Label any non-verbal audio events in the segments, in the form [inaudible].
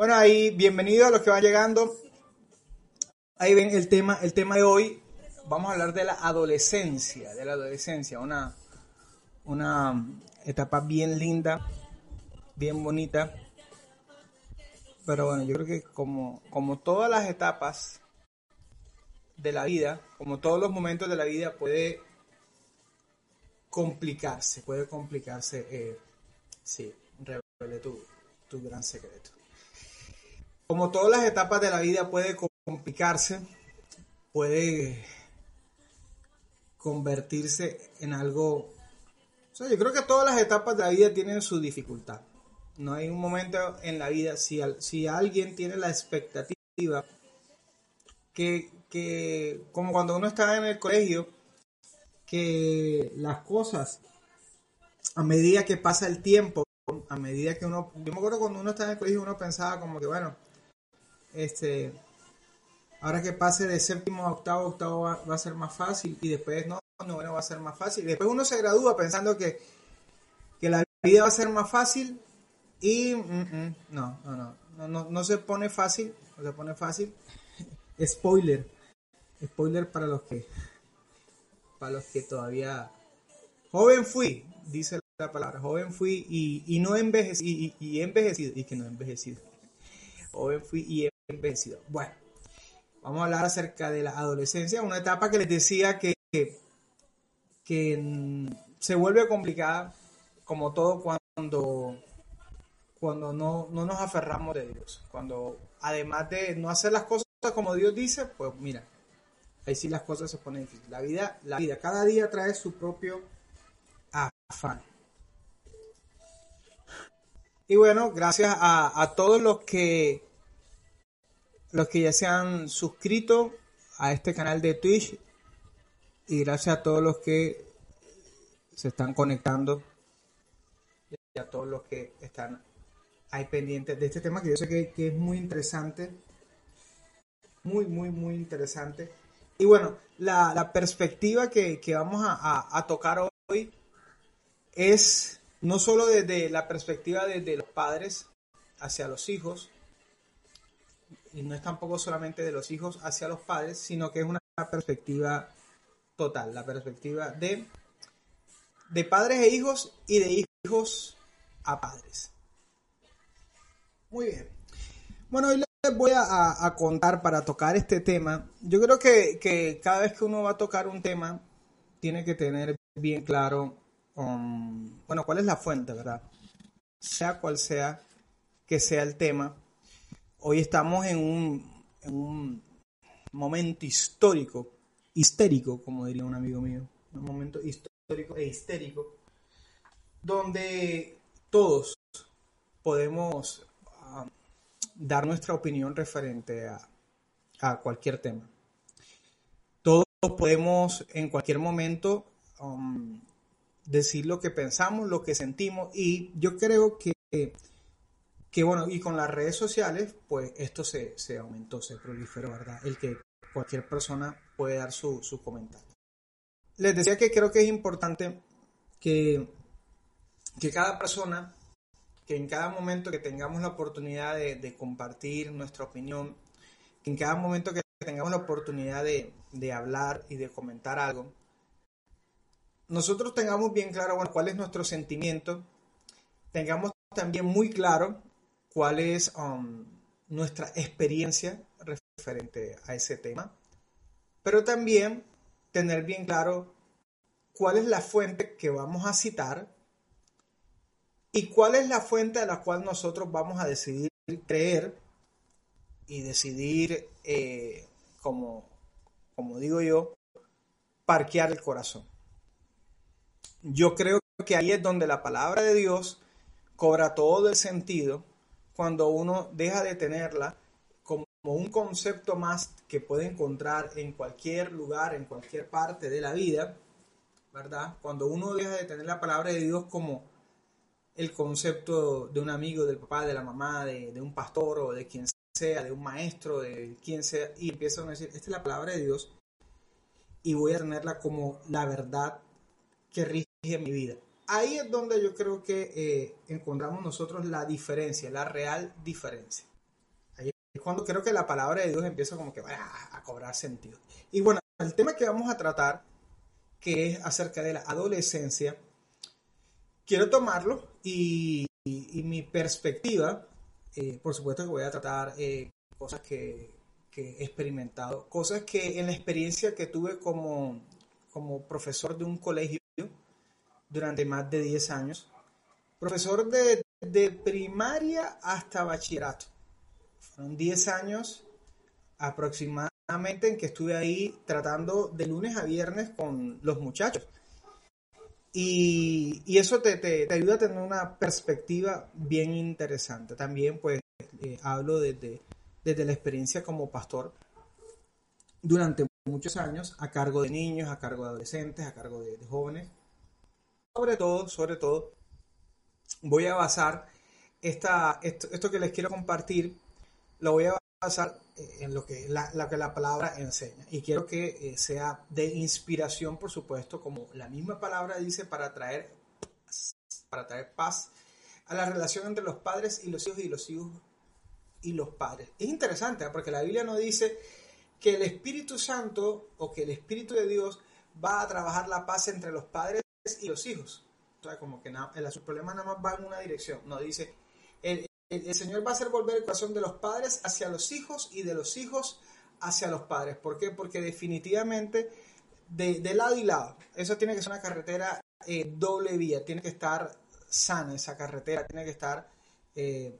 Bueno, ahí bienvenidos a los que van llegando. Ahí ven el tema, el tema de hoy. Vamos a hablar de la adolescencia, de la adolescencia, una, una etapa bien linda, bien bonita. Pero bueno, yo creo que como, como todas las etapas de la vida, como todos los momentos de la vida, puede complicarse, puede complicarse. Eh, sí, revele tu, tu gran secreto. Como todas las etapas de la vida puede complicarse, puede convertirse en algo... O sea, yo creo que todas las etapas de la vida tienen su dificultad. No hay un momento en la vida, si, si alguien tiene la expectativa que, que, como cuando uno está en el colegio, que las cosas, a medida que pasa el tiempo, a medida que uno, yo me acuerdo cuando uno estaba en el colegio, uno pensaba como que, bueno, este, ahora que pase de séptimo a octavo, octavo va, a ser más fácil y después no, no va a ser más fácil. Después uno se gradúa pensando que, que la vida va a ser más fácil y mm, mm, no, no, no, no, no se pone fácil, no se pone fácil. [laughs] Spoiler, spoiler para los que, para los que todavía joven fui, dice la palabra, joven fui y, y no envejecí, y, y envejecido, y que no envejecido. [laughs] Joven fui y envejecido. Bueno, vamos a hablar acerca de la adolescencia, una etapa que les decía que, que, se vuelve complicada, como todo cuando, cuando no, no nos aferramos de Dios. Cuando además de no hacer las cosas como Dios dice, pues mira, ahí sí las cosas se ponen difíciles. La vida, la vida, cada día trae su propio afán. Y bueno, gracias a todos los que los que ya se han suscrito a este canal de Twitch y gracias a todos los que se están conectando y a todos los que están ahí pendientes de este tema que yo sé que, es muy interesante muy muy muy interesante. Y bueno la, perspectiva que, vamos a, a, tocar hoy es no solo desde la perspectiva de los padres hacia los hijos y no es tampoco solamente de los hijos hacia los padres, sino que es una perspectiva total, la perspectiva de, de padres e hijos y de hijos a padres. Muy bien. Bueno, hoy les voy a, contar para tocar este tema. Yo creo que, cada vez que uno va a tocar un tema, tiene que tener bien claro, um, bueno, cuál es la fuente, ¿verdad? Sea cual sea que sea el tema, Hoy estamos en un, momento histórico, histérico, como diría un amigo mío, un momento histórico e histérico, donde todos podemos ah, dar nuestra opinión referente a, cualquier tema. Todos podemos en cualquier momento um, decir lo que pensamos, lo que sentimos y yo creo que que bueno, y con las redes sociales, pues esto se, aumentó, se proliferó, ¿verdad? El que cualquier persona puede dar su, comentario. Les decía que creo que es importante que, que cada persona, que en cada momento que tengamos la oportunidad de, compartir nuestra opinión, que en cada momento que tengamos la oportunidad de, de hablar y de comentar algo, nosotros tengamos bien claro bueno, cuál es nuestro sentimiento, tengamos también muy claro cuál es um, nuestra experiencia referente a ese tema, pero también tener bien claro cuál es la fuente que vamos a citar y cuál es la fuente a la cual nosotros vamos a decidir creer y decidir, eh, como, como digo yo, parquear el corazón. Yo creo que ahí es donde la palabra de Dios cobra todo el sentido cuando uno deja de tenerla como un concepto más que puede encontrar en cualquier lugar, en cualquier parte de la vida, ¿verdad? Cuando uno deja de tener la palabra de Dios como el concepto de un amigo, del papá, de la mamá, de, un pastor o de quien sea, de un maestro, de quien sea, y empiezan a decir, esta es la palabra de Dios y voy a tenerla como la verdad que rige mi vida ahí es donde yo creo que eh, encontramos nosotros la diferencia, la real diferencia. cuando creo que la palabra de Dios empieza como que a cobrar sentido. Y bueno, el tema que vamos a tratar, que es acerca de la adolescencia, quiero tomarlo y, mi perspectiva, eh, por supuesto que voy a tratar eh, cosas que, que, he experimentado, cosas que en la experiencia que tuve como, como profesor de un colegio durante más de 10 años, profesor de, de primaria hasta bachillerato. Fueron 10 años aproximadamente en que estuve ahí tratando de lunes a viernes con los muchachos. Y, y eso te, te, ayuda a tener una perspectiva bien interesante. También pues eh, hablo desde, desde la experiencia como pastor durante muchos años a cargo de niños, a cargo de adolescentes, a cargo de jóvenes. Sobre todo, sobre todo, voy a basar esta, esto, esto que les quiero compartir, lo voy a basar eh, en lo que la, que la palabra enseña. Y quiero que eh, sea de inspiración, por supuesto, como la misma palabra dice, para traer, para traer paz a la relación entre los padres y los hijos y los hijos y los padres. Es interesante, ¿eh? porque la Biblia no dice que el Espíritu Santo o que el Espíritu de Dios va a trabajar la paz entre los padres y los hijos. O sea, como que nada, el, problema nada más va en una dirección. No dice, el, Señor va a hacer volver el corazón de los padres hacia los hijos y de los hijos hacia los padres. ¿Por qué? Porque definitivamente de, lado y lado, eso tiene que ser una carretera eh, doble vía, tiene que estar sana esa carretera, tiene que estar eh,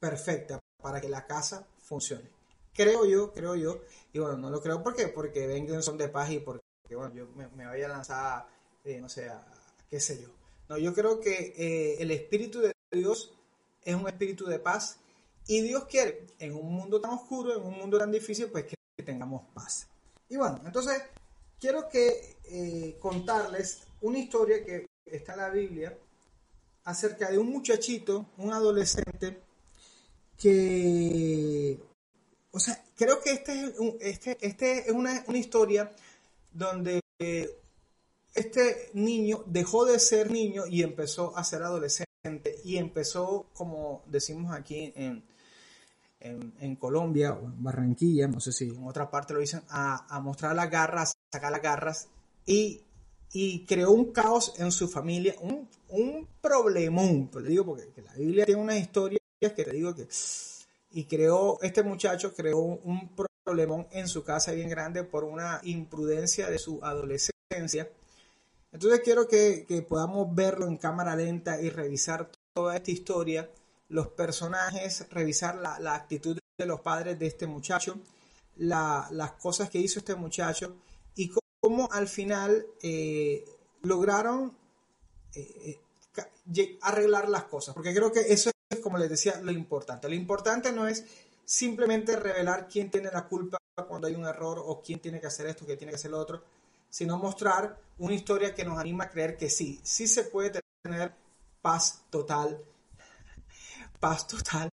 perfecta para que la casa funcione. Creo yo, creo yo, y bueno, no lo creo ¿por qué? porque vengan son de paz y porque bueno, yo me, me vaya a lanzar, eh, no sé, qué sé yo. No, yo creo que el Espíritu de Dios es un espíritu de paz y Dios quiere en un mundo tan oscuro, en un mundo tan difícil, pues que, tengamos paz. Y bueno, entonces quiero que eh, contarles una historia que está en la Biblia acerca de un muchachito, un adolescente, que, o sea, creo que este es, este, este es una, una historia donde este niño dejó de ser niño y empezó a ser adolescente y empezó, como decimos aquí en, en, Colombia o en Barranquilla, no sé si en otra parte lo dicen, a, mostrar las garras, sacar las garras y, y, creó un caos en su familia, un, un problemón, pues digo porque la Biblia tiene unas historias que te digo que... Y creó, este muchacho creó un problemón en su casa bien grande por una imprudencia de su adolescencia entonces quiero que, podamos verlo en cámara lenta y revisar toda esta historia, los personajes, revisar la, actitud de los padres de este muchacho, las cosas que hizo este muchacho y cómo, al final eh, lograron eh, eh, arreglar las cosas. Porque creo que eso es, como les decía, lo importante. Lo importante no es simplemente revelar quién tiene la culpa cuando hay un error o quién tiene que hacer esto, quién tiene que hacer lo otro, sino mostrar una historia que nos anima a creer que sí, sí se puede tener paz total, paz total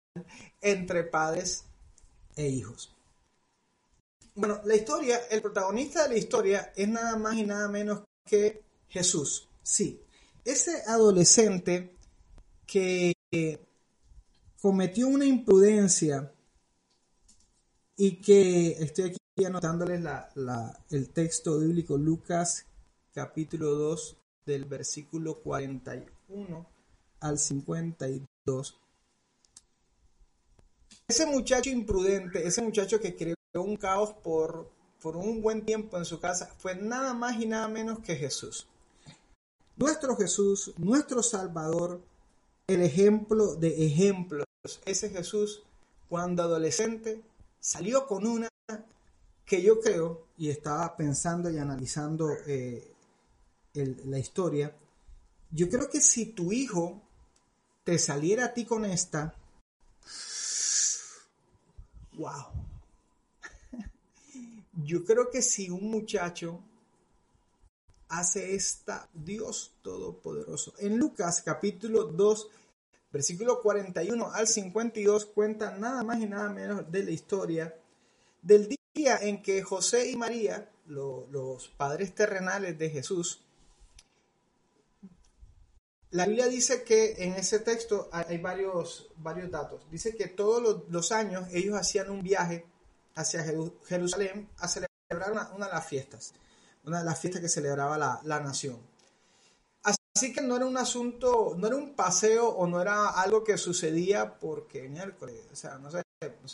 entre padres e hijos. Bueno, la historia, el protagonista de la historia es nada más y nada menos que Jesús. Sí, ese adolescente que cometió una imprudencia y que estoy aquí anotándoles el texto bíblico Lucas capítulo 2 del versículo 41 al 52. Ese muchacho imprudente, ese muchacho que creó un caos por, por un buen tiempo en su casa, fue nada más y nada menos que Jesús. Nuestro Jesús, nuestro Salvador, el ejemplo de ejemplos. Ese Jesús, cuando adolescente, salió con una que yo creo, y estaba pensando y analizando eh, la historia, yo creo que si tu hijo te saliera a ti con esta, wow. [laughs] Yo creo que si un muchacho hace esta, Dios Todopoderoso. En Lucas capítulo 2, versículo 41 al 52 cuenta nada más y nada menos de la historia del día en que José y María, los padres terrenales de Jesús, la Biblia dice que en ese texto hay varios, varios datos. Dice que todos los, años ellos hacían un viaje hacia Jerusalén a celebrar una, de las fiestas, una de las fiestas que celebraba la, nación. Así que no era un asunto, no era un paseo o no era algo que sucedía porque miércoles, o sea, no sé,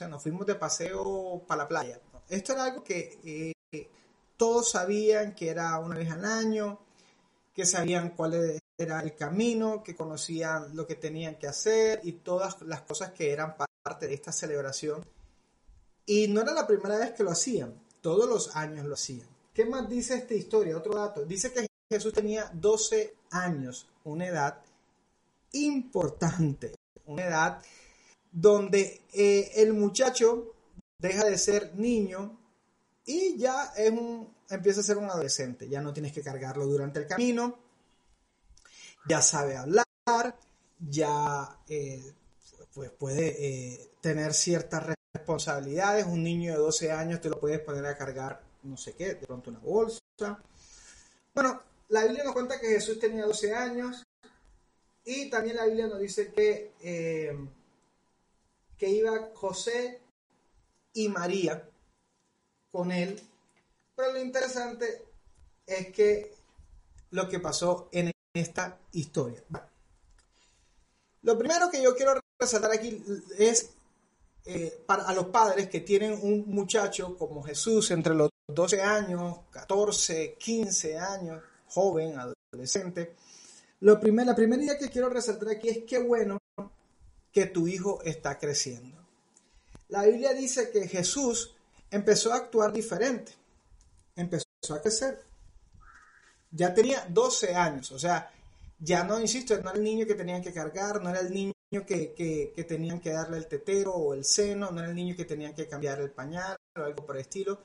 nos fuimos de paseo para la playa. Esto era algo que eh, todos sabían que era una vez al año, que sabían cuál era el camino, que conocían lo que tenían que hacer y todas las cosas que eran parte de esta celebración. Y no era la primera vez que lo hacían, todos los años lo hacían. ¿Qué más dice esta historia? Otro dato. Dice que Jesús tenía 12 años, una edad importante, una edad donde eh, el muchacho deja de ser niño y ya es un, empieza a ser un adolescente. Ya no tienes que cargarlo durante el camino, ya sabe hablar, ya eh, pues puede eh, tener ciertas responsabilidades. Un niño de 12 años te lo puedes poner a cargar, no sé qué, de pronto una bolsa. Bueno, la Biblia nos cuenta que Jesús tenía 12 años y también la Biblia nos dice que, eh, que iba José y María con él. Pero lo interesante es que lo que pasó en esta historia. Lo primero que yo quiero resaltar aquí es eh, para a los padres que tienen un muchacho como Jesús entre los 12 años, 14, 15 años, joven, adolescente. Lo primero, la primera idea que quiero resaltar aquí es qué bueno que tu hijo está creciendo. La Biblia dice que Jesús empezó a actuar diferente, empezó a crecer. Ya tenía 12 años, o sea, ya no, insisto, no era el niño que tenían que cargar, no era el niño que, tenían que darle el tetero o el seno, no era el niño que tenían que cambiar el pañal o algo por el estilo.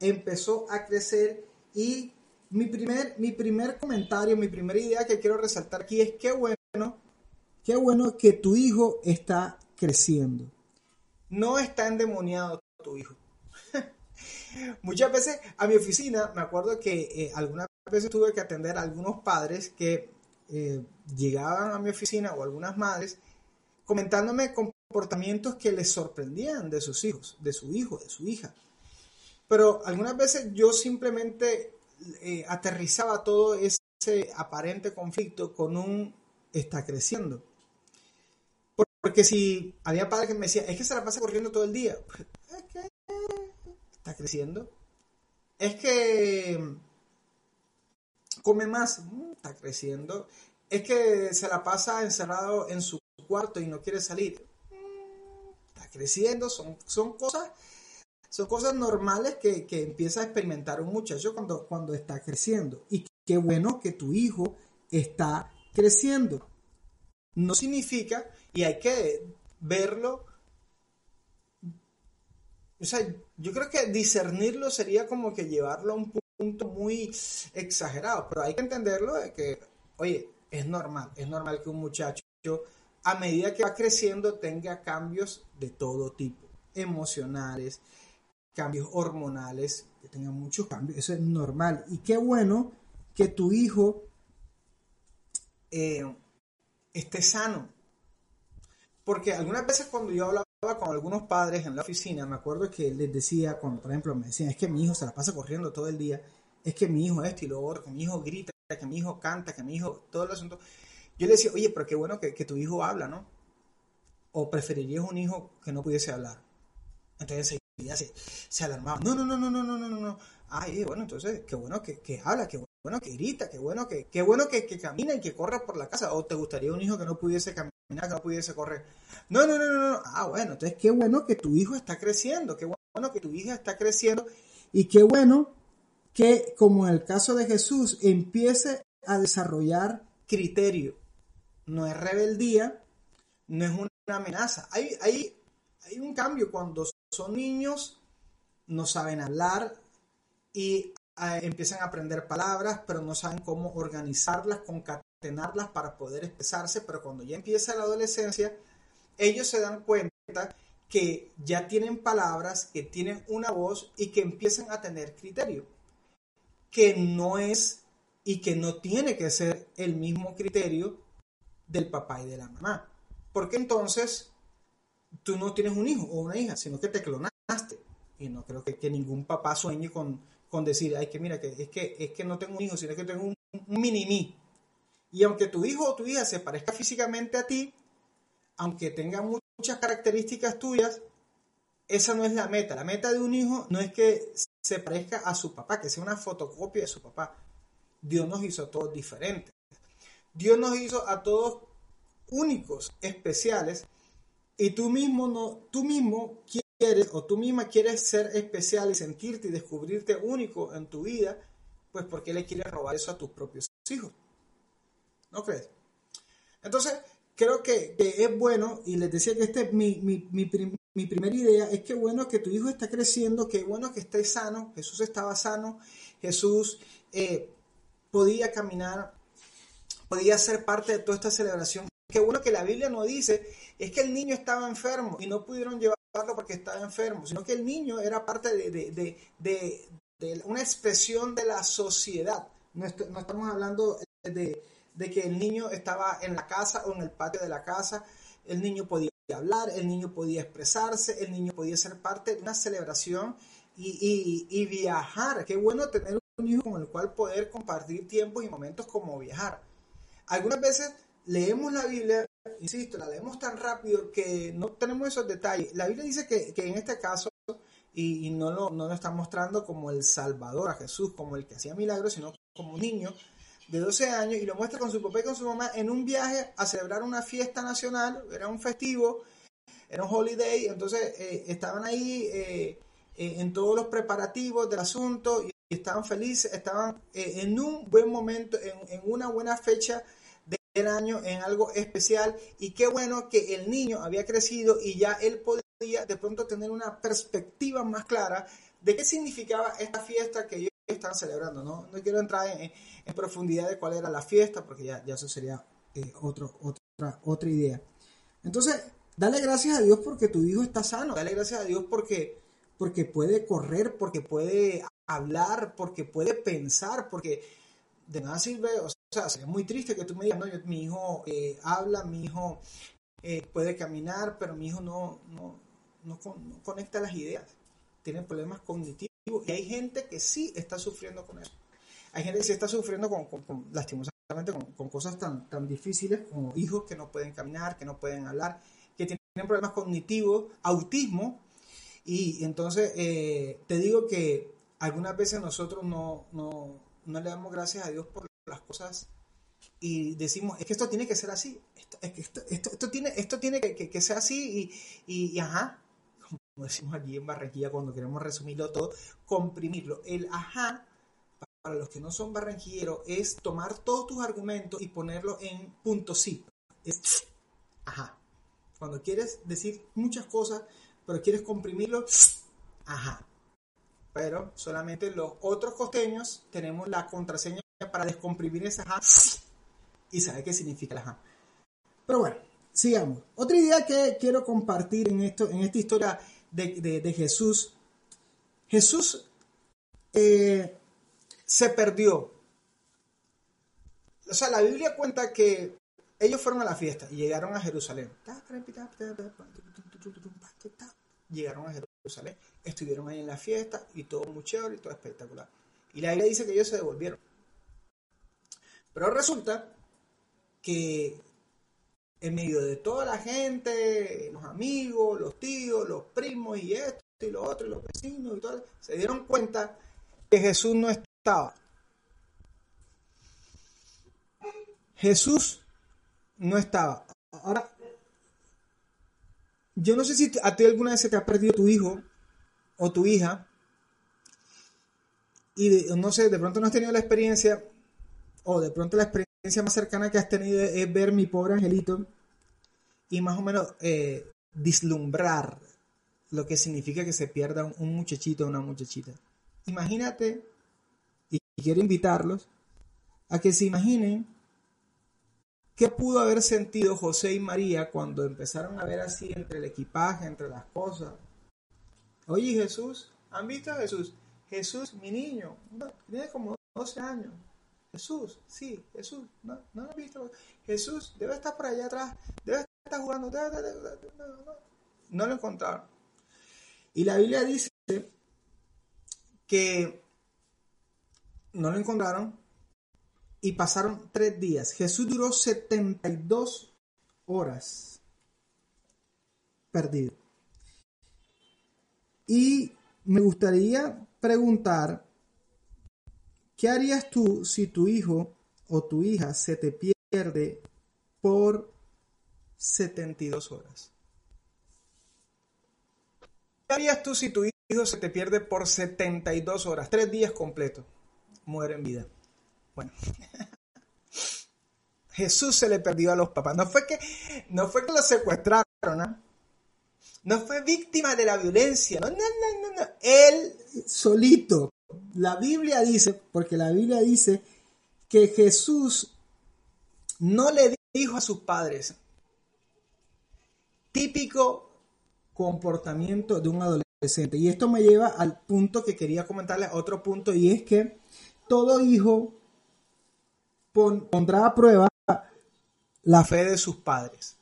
Empezó a crecer y mi primer, mi primer comentario, mi primera idea que quiero resaltar aquí es qué bueno, qué bueno que tu hijo está creciendo. No está endemoniado tu hijo. [laughs] Muchas veces a mi oficina, me acuerdo que eh, algunas veces tuve que atender a algunos padres que eh, llegaban a mi oficina o algunas madres comentándome comportamientos que les sorprendían de sus hijos, de su hijo, de su hija. Pero algunas veces yo simplemente eh, aterrizaba todo ese aparente conflicto con un está creciendo. Porque si había padres que me decían, es que se la pasa corriendo todo el día, es que está creciendo. Es que come más, mm, está creciendo. Es que se la pasa encerrado en su cuarto y no quiere salir, mm, está creciendo. Son, son cosas son cosas normales que, que, empieza a experimentar un muchacho cuando, cuando está creciendo. Y qué bueno que tu hijo está creciendo. No significa, y hay que verlo o sea, yo creo que discernirlo sería como que llevarlo a un punto muy exagerado, pero hay que entenderlo de que, oye, es normal, es normal que un muchacho a medida que va creciendo tenga cambios de todo tipo, emocionales, cambios hormonales, que tenga muchos cambios, eso es normal. Y qué bueno que tu hijo eh, esté sano. Porque algunas veces cuando yo hablaba con algunos padres en la oficina, me acuerdo que les decía, cuando por ejemplo me decían, es que mi hijo se la pasa corriendo todo el día, es que mi hijo esto y lo otro, que mi hijo grita, que mi hijo canta, que mi hijo, todo el asunto. Yo le decía, oye, pero qué bueno que, tu hijo habla, ¿no? O preferirías un hijo que no pudiese hablar. Entonces enseguida se, se alarmaba. No, no, no, no, no, no, no, no. Ay, bueno, entonces, qué bueno que, que habla, qué bueno que grita, qué bueno que, qué bueno que, camina y que corre por la casa. O te gustaría un hijo que no pudiese caminar que no pudiese correr. No, no, no, no, no. Ah, bueno, entonces qué bueno que tu hijo está creciendo, qué bueno que tu hija está creciendo y qué bueno que, como en el caso de Jesús, empiece a desarrollar criterio. No es rebeldía, no es una amenaza. Hay, hay, hay un cambio cuando son niños, no saben hablar y empiezan a aprender palabras, pero no saben cómo organizarlas, concatenarlas para poder expresarse, pero cuando ya empieza la adolescencia, ellos se dan cuenta que ya tienen palabras, que tienen una voz y que empiezan a tener criterio, que no es y que no tiene que ser el mismo criterio del papá y de la mamá. Porque entonces tú no tienes un hijo o una hija, sino que te clonaste. Y no creo que, que ningún papá sueñe con, con decir, ay, que mira, que es, que es que no tengo un hijo, sino que tengo un, un mini-mí. Y aunque tu hijo o tu hija se parezca físicamente a ti, aunque tenga muchas características tuyas, esa no es la meta. La meta de un hijo no es que se parezca a su papá, que sea una fotocopia de su papá. Dios nos hizo a todos diferentes. Dios nos hizo a todos únicos, especiales, y tú mismo no, tú mismo quieres o tú misma quieres ser especial y sentirte y descubrirte único en tu vida, pues porque le quieres robar eso a tus propios hijos. ¿No crees? Entonces, creo que, es bueno, y les decía que este es mi, mi, primera idea, es que bueno que tu hijo está creciendo, que bueno que esté sano, Jesús estaba sano, Jesús eh, podía caminar, podía ser parte de toda esta celebración. Qué bueno que la Biblia no dice es que el niño estaba enfermo y no pudieron llevarlo porque estaba enfermo, sino que el niño era parte de, de una expresión de la sociedad. No, estamos hablando de, que el niño estaba en la casa o en el patio de la casa, el niño podía hablar, el niño podía expresarse, el niño podía ser parte de una celebración y, y, viajar. Qué bueno tener un hijo con el cual poder compartir tiempos y momentos como viajar. Algunas veces leemos la Biblia, insisto, la leemos tan rápido que no tenemos esos detalles. La Biblia dice que, que en este caso y, no, lo, no lo está mostrando como el Salvador a Jesús, como el que hacía milagros, sino como un niño de 12 años y lo muestra con su papá y con su mamá en un viaje a celebrar una fiesta nacional, era un festivo, era un holiday, entonces eh, estaban ahí eh, eh, en todos los preparativos del asunto y estaban felices, estaban en un buen momento, en, en, una buena fecha del año, en algo especial y qué bueno que el niño había crecido y ya él podía de pronto tener una perspectiva más clara de qué significaba esta fiesta que ellos estaban celebrando. No, no quiero entrar en, profundidad de cuál era la fiesta, porque ya, ya eso sería eh, otra, otra idea. Entonces, dale gracias a Dios porque tu hijo está sano, dale gracias a Dios porque, porque puede correr, porque puede hablar, porque puede pensar, porque de nada sirve, sea, sería muy triste que tú me digas, no, mi hijo eh, habla, mi hijo eh, puede caminar, pero mi hijo no, no, no, conecta las ideas, tiene problemas cognitivos y hay gente que sí está sufriendo con eso. Hay gente que sí está sufriendo con, lastimosamente con, cosas tan, tan difíciles como hijos que no pueden caminar, que no pueden hablar, que tienen problemas cognitivos, autismo. Y entonces te digo que algunas veces nosotros no, no, no le damos gracias a Dios por las cosas y decimos, es que esto tiene que ser así, esto, es que esto, esto, tiene, esto tiene que, que, ser así y, y, ajá, como decimos aquí en Barranquilla cuando queremos resumirlo todo, comprimirlo. El ajá, para los que no son barranquilleros, es tomar todos tus argumentos y ponerlos en punto sí. Es ajá. Cuando quieres decir muchas cosas, pero quieres comprimirlo, ajá. Pero solamente los otros costeños tenemos la contraseña para descomprimir esa ajá y saber qué significa el ajá. Pero bueno, sigamos. Otra idea que quiero compartir en, esto, en esta historia de, Jesús, Jesús eh, se perdió. O sea, la Biblia cuenta que ellos fueron a la fiesta y llegaron a Jerusalén. Llegaron a Jerusalén, estuvieron ahí en la fiesta y todo muy chévere y todo espectacular. Y la Biblia dice que ellos se devolvieron. Pero resulta que en medio de toda la gente, los amigos, los tíos, los primos y esto y lo otro, y los vecinos y todo, se dieron cuenta que Jesús no estaba. Jesús no estaba. Ahora, yo no sé si a ti alguna vez te ha perdido tu hijo o tu hija y no sé, de pronto no has tenido la experiencia o de pronto la experiencia más cercana que has tenido es ver mi pobre angelito y más o menos eh, lo que significa que se pierda un muchachito o una muchachita. Imagínate, y quiero invitarlos a que se imaginen qué pudo haber sentido José y María cuando empezaron a ver así entre el equipaje, entre las cosas. Oye Jesús, ¿han visto a Jesús? Jesús, mi niño, tiene como 12 años. Jesús, sí, Jesús, no, no lo has visto. Jesús debe estar por allá atrás, debe estar jugando, no lo encontraron. Y la Biblia dice que no lo encontraron y pasaron tres días. Jesús duró 72 horas perdido. Y me gustaría preguntar, ¿qué harías tú si tu hijo o tu hija se te pierde por 72 horas? ¿Qué harías tú si tu hijo se te pierde por 72 horas, tres días completos? Muere en vida. Bueno. [laughs] Jesús se le perdió a los papás. No fue que, no fue que lo secuestraron, ¿no? No fue víctima de la violencia. No, no, no, no. Él solito. La Biblia dice, porque la Biblia dice que Jesús no le dijo a sus padres, típico comportamiento de un adolescente. Y esto me lleva al punto que quería comentarles, otro punto, y es que todo hijo pondrá a prueba la fe de sus padres.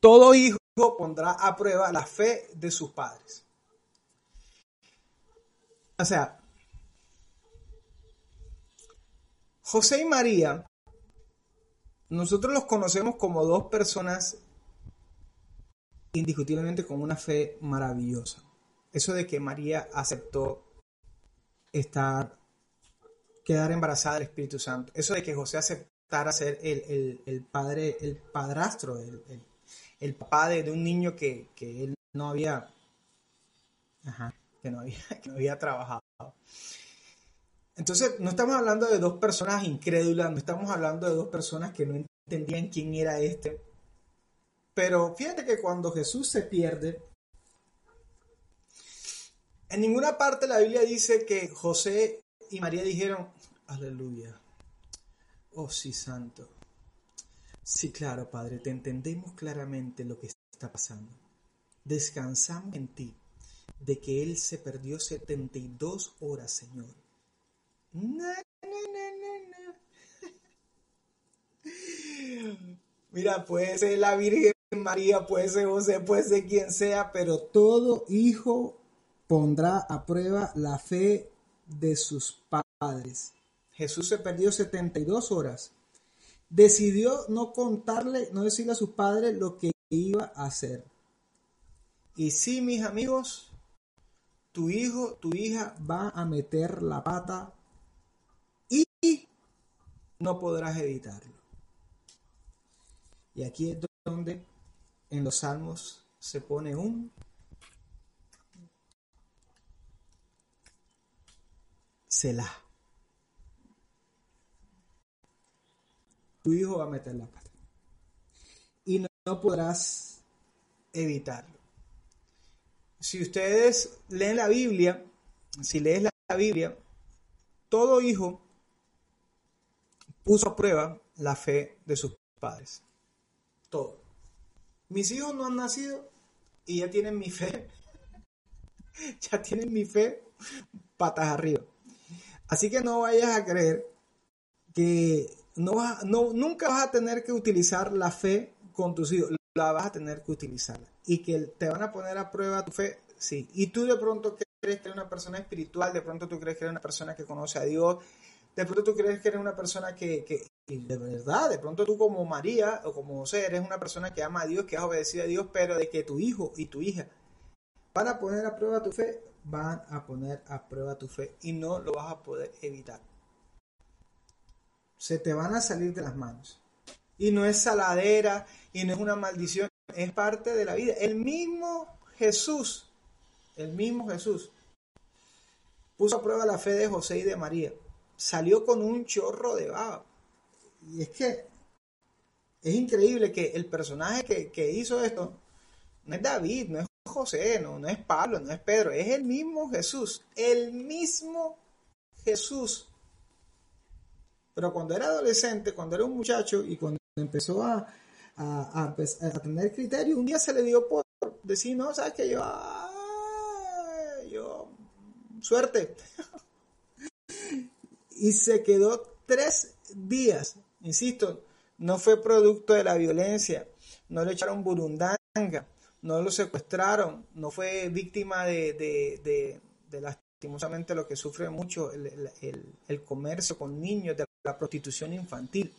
Todo hijo pondrá a prueba la fe de sus padres. O sea, José y María, nosotros los conocemos como dos personas indiscutiblemente con una fe maravillosa. Eso de que María aceptó estar, quedar embarazada del Espíritu Santo. Eso de que José aceptara ser el, padre, el padrastro, el, el, de, un niño que, él no había, que no había, [laughs] que no había trabajado. Entonces, no estamos hablando de dos personas incrédulas, no estamos hablando de dos personas que no entendían quién era este pero fíjate que cuando Jesús se pierde, en ninguna parte la Biblia dice que José y María dijeron, aleluya, oh sí, santo. Sí, claro, Padre, te entendemos claramente lo que está pasando. Descansamos en ti de que Él se perdió 72 horas, Señor. No, no, no, Mira, puede ser la Virgen María, puede ser José, puede ser quien sea, pero todo hijo pondrá a prueba la fe de sus padres. Jesús se perdió 72 horas. Decidió no contarle, no decirle a sus padres lo que iba a hacer. Y sí, mis amigos, tu hijo, tu hija va a meter la pata y no podrás evitarlo. Y aquí es donde en los salmos se pone un Selah. Tu hijo va a meter la pata. Y no, podrás evitarlo. Si ustedes leen la Biblia, si lees la Biblia, todo hijo puso a prueba la fe de sus padres. Todo. Mis hijos no han nacido y ya tienen mi fe. [laughs] ya tienen mi fe patas arriba. Así que no vayas a creer que no, no nunca vas a tener que utilizar la fe con tus hijos. La vas a tener que utilizar. Y que te van a poner a prueba tu fe, sí. Y tú de pronto crees que eres una persona espiritual, de pronto tú crees que eres una persona que conoce a Dios, de pronto tú crees que eres una persona que, de verdad, de pronto tú como María o como José eres una persona que ama a Dios, que has obedecido a Dios, pero de que tu hijo y tu hija van a poner a prueba tu fe, van a poner a prueba tu fe y no lo vas a poder evitar. Se te van a salir de las manos. Y no es saladera y no es una maldición, es parte de la vida. El mismo Jesús, el mismo Jesús, puso a prueba la fe de José y de María salió con un chorro de baba. Y es que es increíble que el personaje que, hizo esto no es David, no es José, no, no es Pablo, no es Pedro, es el mismo Jesús, el mismo Jesús. Pero cuando era adolescente, cuando era un muchacho y cuando empezó a, a, tener criterio, un día se le dio por decir, no, sabes que yo, yo, suerte. [laughs] y se quedó tres días. Insisto, no fue producto de la violencia, no le echaron burundanga, no lo secuestraron, no fue víctima de, de, de, lastimosamente lo que sufre mucho el, comercio con niños, de la prostitución infantil.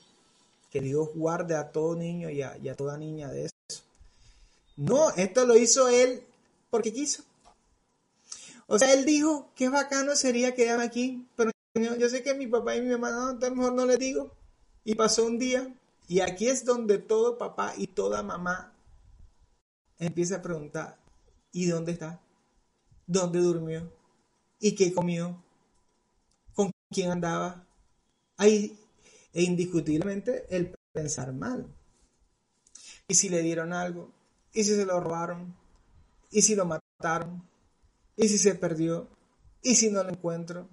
Que Dios guarde a todo niño y a, y a toda niña de eso. No, esto lo hizo él porque quiso. O sea, él dijo, qué bacano sería quedarme aquí, pero yo sé que mi papá y mi mamá, no, a lo mejor no les digo. Y pasó un día, y aquí es donde todo papá y toda mamá empieza a preguntar, ¿y dónde está? ¿Dónde durmió? ¿Y qué comió? ¿Con quién andaba? Ahí, e indiscutiblemente, el pensar mal. ¿Y si le dieron algo? ¿Y si se lo robaron? ¿Y si lo mataron? ¿Y si se perdió? ¿Y si no lo encuentro?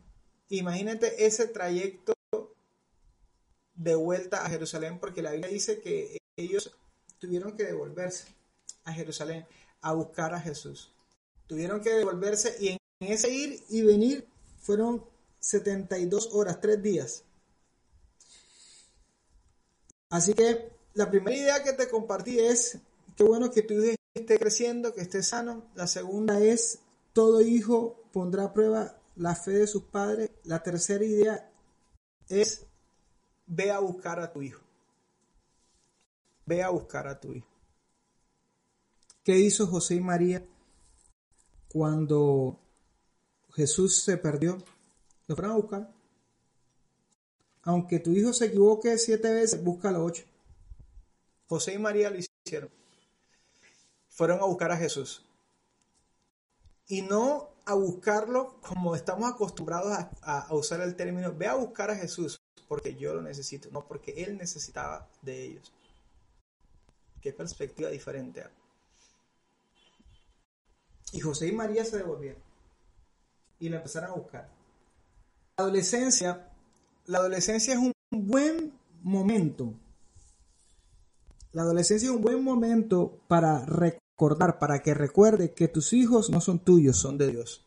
Imagínate ese trayecto de vuelta a Jerusalén, porque la Biblia dice que ellos tuvieron que devolverse a Jerusalén a buscar a Jesús. Tuvieron que devolverse y en ese ir y venir fueron 72 horas, 3 días. Así que la primera idea que te compartí es, qué bueno que tu hijo esté creciendo, que esté sano. La segunda es, todo hijo pondrá a prueba la fe de sus padres. La tercera idea es, ve a buscar a tu hijo. Ve a buscar a tu hijo. ¿Qué hizo José y María cuando Jesús se perdió? Lo fueron a buscar. Aunque tu hijo se equivoque siete veces, búscalo ocho. José y María lo hicieron. Fueron a buscar a Jesús y no a buscarlo como estamos acostumbrados a, usar el término, ve a buscar a Jesús porque yo lo necesito, no porque Él necesitaba de ellos. Qué perspectiva diferente. Y José y María se devolvieron y la empezaron a buscar. La adolescencia, la adolescencia es un buen momento. La adolescencia es un buen momento para recordar, para que recuerde que tus hijos no son tuyos, son de Dios.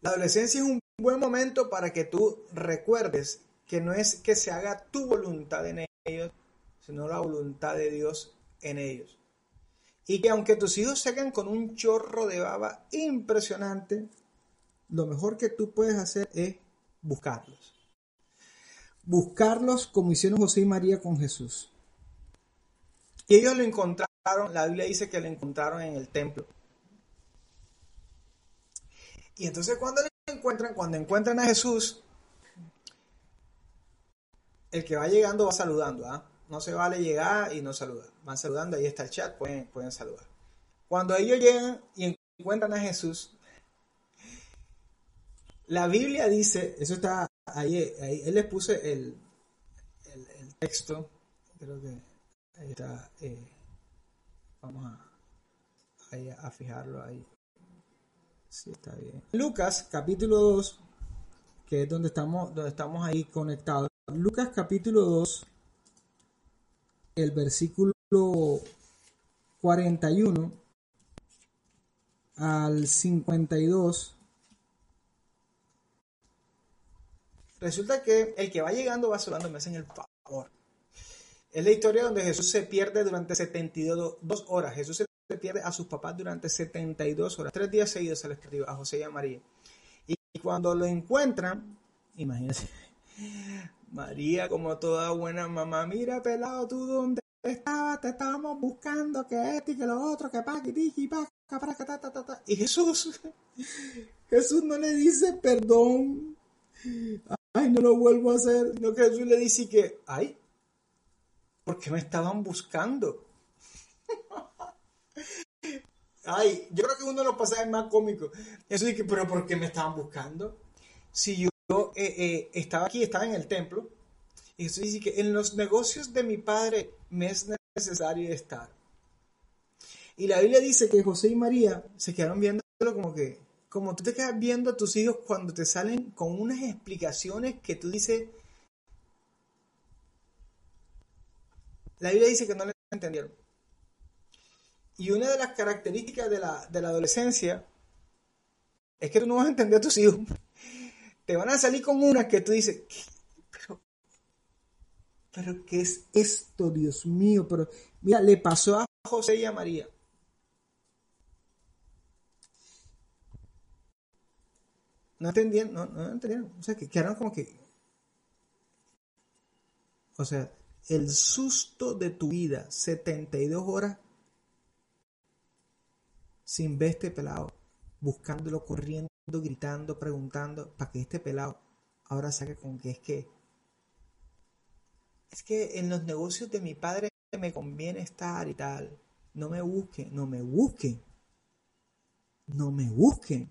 La adolescencia es un buen momento para que tú recuerdes que no es que se haga tu voluntad en ellos, sino la voluntad de Dios en ellos. Y que aunque tus hijos se hagan con un chorro de baba impresionante, lo mejor que tú puedes hacer es buscarlos. Buscarlos como hicieron José y María con Jesús. Y ellos lo encontraron, la Biblia dice que lo encontraron en el templo. Y entonces cuando encuentran, cuando encuentran a Jesús, el que va llegando va saludando, ¿ah? No se vale llegar y no saludar. Van saludando, ahí está el chat, pueden, pueden saludar. Cuando ellos llegan y encuentran a Jesús, la Biblia dice, eso está ahí, ahí él les puse el, el texto, creo que Ahí está. Eh, vamos a, fijarlo ahí. Sí, está bien. Lucas capítulo 2, que es donde estamos, donde estamos ahí conectados. Lucas capítulo 2, el versículo 41 al 52. Resulta que el que va llegando va saludando, me hacen el favor. Es la historia donde Jesús se pierde durante 72 horas. Jesús se pierde a sus papás durante 72 horas. Tres días seguidos se les perdió a José y a María. Y cuando lo encuentran, imagínense, [laughs] María como toda buena mamá, mira pelado, tú dónde estabas, te estábamos buscando, que este y que lo otro, que pa, que tiki, pa, para, ta, ta, ta, ta. Y Jesús, [laughs] Jesús no le dice perdón, ay, no lo vuelvo a hacer, sino que Jesús le dice que, ay, porque me estaban buscando. [laughs] Ay, yo creo que uno de los pasajes más cómicos. Eso de que, pero ¿por qué me estaban buscando? Si yo eh, eh, estaba aquí, estaba en el templo, y eso dice que en los negocios de mi padre me es necesario estar. Y la Biblia dice que José y María se quedaron viéndolo como que, como tú te quedas viendo a tus hijos cuando te salen con unas explicaciones que tú dices, La Biblia dice que no le entendieron. Y una de las características de la, adolescencia es que tú no vas a entender a tus hijos. te van a salir con una que tú dices, pero, pero ¿qué es esto, Dios mío? Pero mira, le pasó a José y a María. No entendían, no, no entendían. O sea, que quedaron como que. O sea, el susto de tu vida, 72 horas sin ver este pelado, buscándolo, corriendo, gritando, preguntando, para que este pelado ahora saque con que es que. Es que en los negocios de mi padre me conviene estar y tal. No me busquen, no me busquen. No me busquen.